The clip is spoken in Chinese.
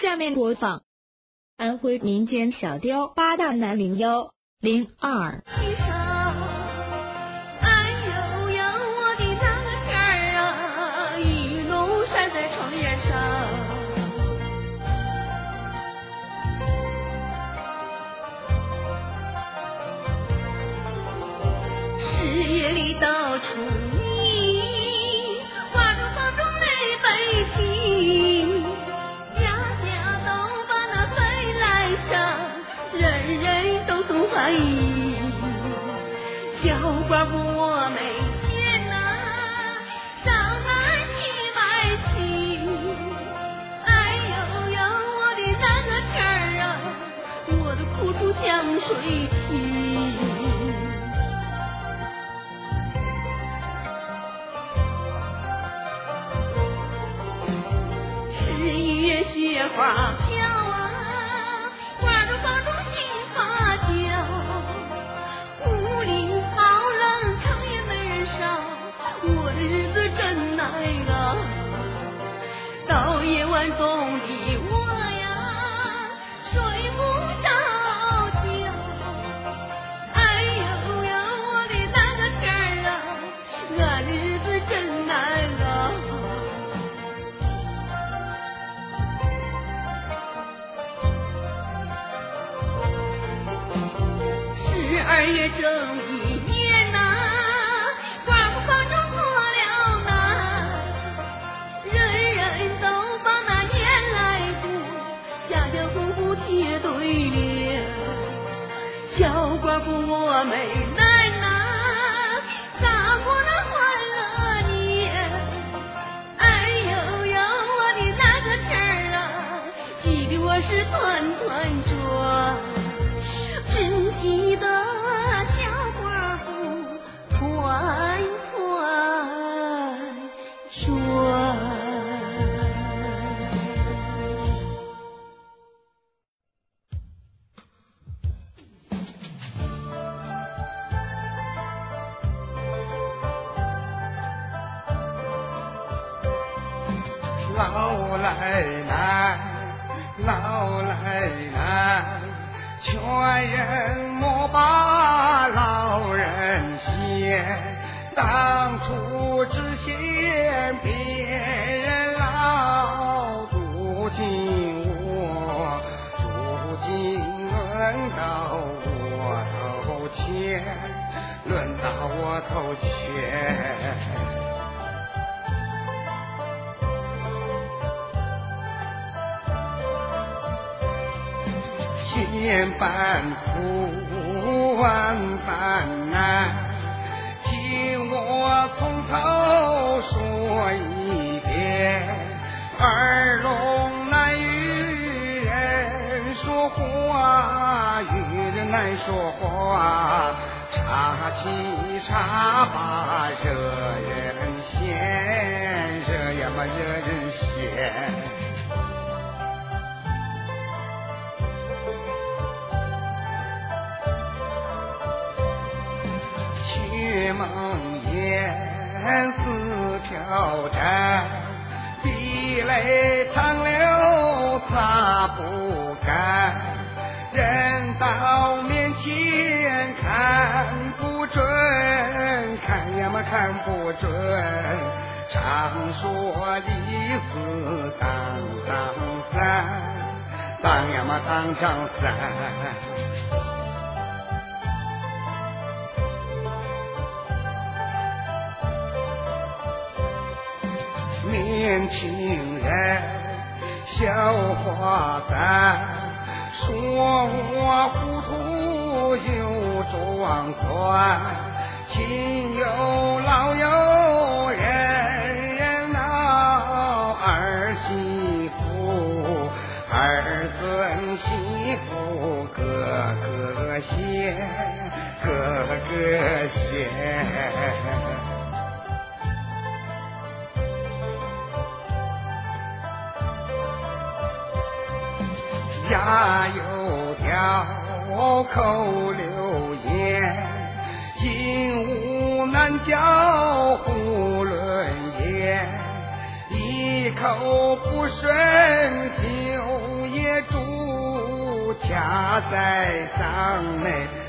下面播放安徽民间小调《八大男零幺零二》。哭出江水去。十一月雪花二月正一年呐寡妇当中过了难人人都把那年来过家家户户贴对联小寡妇我没老奶奶，老奶奶，劝人莫把老人嫌。当初只嫌别人老，如今我，如今轮到我头前，轮到我头前。千般苦，万般难，替我从头不敢，人到面前看不准，看呀嘛看不准，常说李四当当三，当呀嘛当张三。年轻人，小花旦，说我糊涂又装蒜，亲有老友人人闹儿媳妇，儿孙媳妇个个嫌，个个嫌。家有条，口留言，金屋难交囫囵言，一口不顺就。主家在上嘞。